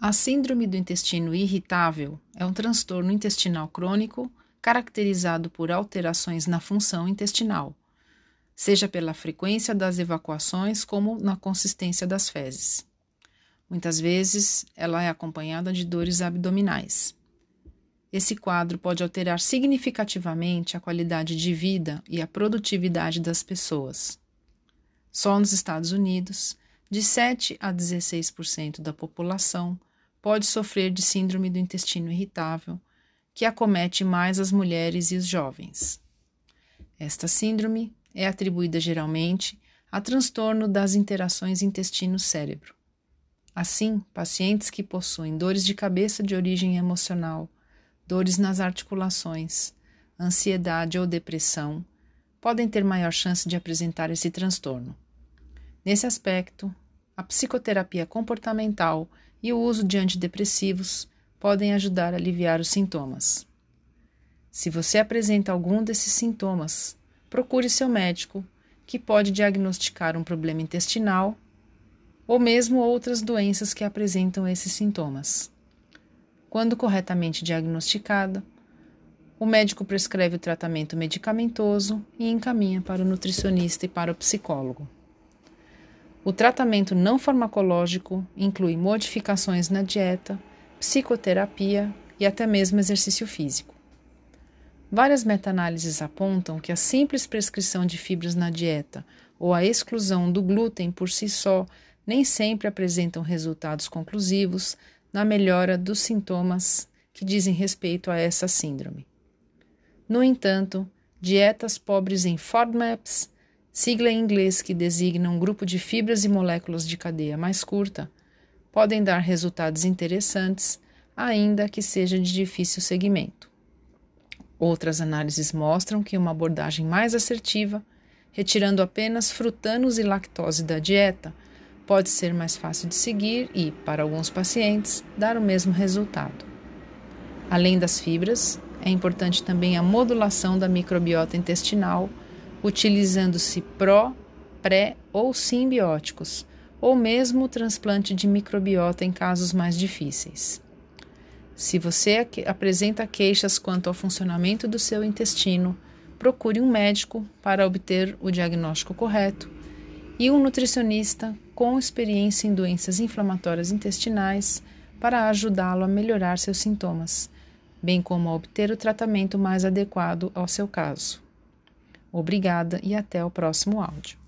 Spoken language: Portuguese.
A síndrome do intestino irritável é um transtorno intestinal crônico caracterizado por alterações na função intestinal, seja pela frequência das evacuações como na consistência das fezes. Muitas vezes ela é acompanhada de dores abdominais. Esse quadro pode alterar significativamente a qualidade de vida e a produtividade das pessoas. Só nos Estados Unidos, de 7 a 16% da população pode sofrer de síndrome do intestino irritável, que acomete mais as mulheres e os jovens. Esta síndrome é atribuída geralmente a transtorno das interações intestino-cérebro. Assim, pacientes que possuem dores de cabeça de origem emocional, dores nas articulações, ansiedade ou depressão, podem ter maior chance de apresentar esse transtorno. Nesse aspecto, a psicoterapia comportamental e o uso de antidepressivos podem ajudar a aliviar os sintomas. Se você apresenta algum desses sintomas, procure seu médico, que pode diagnosticar um problema intestinal ou mesmo outras doenças que apresentam esses sintomas. Quando corretamente diagnosticada, o médico prescreve o tratamento medicamentoso e encaminha para o nutricionista e para o psicólogo. O tratamento não farmacológico inclui modificações na dieta, psicoterapia e até mesmo exercício físico. Várias meta-análises apontam que a simples prescrição de fibras na dieta ou a exclusão do glúten por si só nem sempre apresentam resultados conclusivos na melhora dos sintomas que dizem respeito a essa síndrome. No entanto, dietas pobres em FODMAPs sigla em inglês que designa um grupo de fibras e moléculas de cadeia mais curta, podem dar resultados interessantes, ainda que seja de difícil segmento. Outras análises mostram que uma abordagem mais assertiva, retirando apenas frutanos e lactose da dieta, pode ser mais fácil de seguir e, para alguns pacientes, dar o mesmo resultado. Além das fibras, é importante também a modulação da microbiota intestinal utilizando-se pró, pré ou simbióticos, ou mesmo o transplante de microbiota em casos mais difíceis. Se você apresenta queixas quanto ao funcionamento do seu intestino, procure um médico para obter o diagnóstico correto e um nutricionista com experiência em doenças inflamatórias intestinais para ajudá-lo a melhorar seus sintomas, bem como a obter o tratamento mais adequado ao seu caso. Obrigada e até o próximo áudio.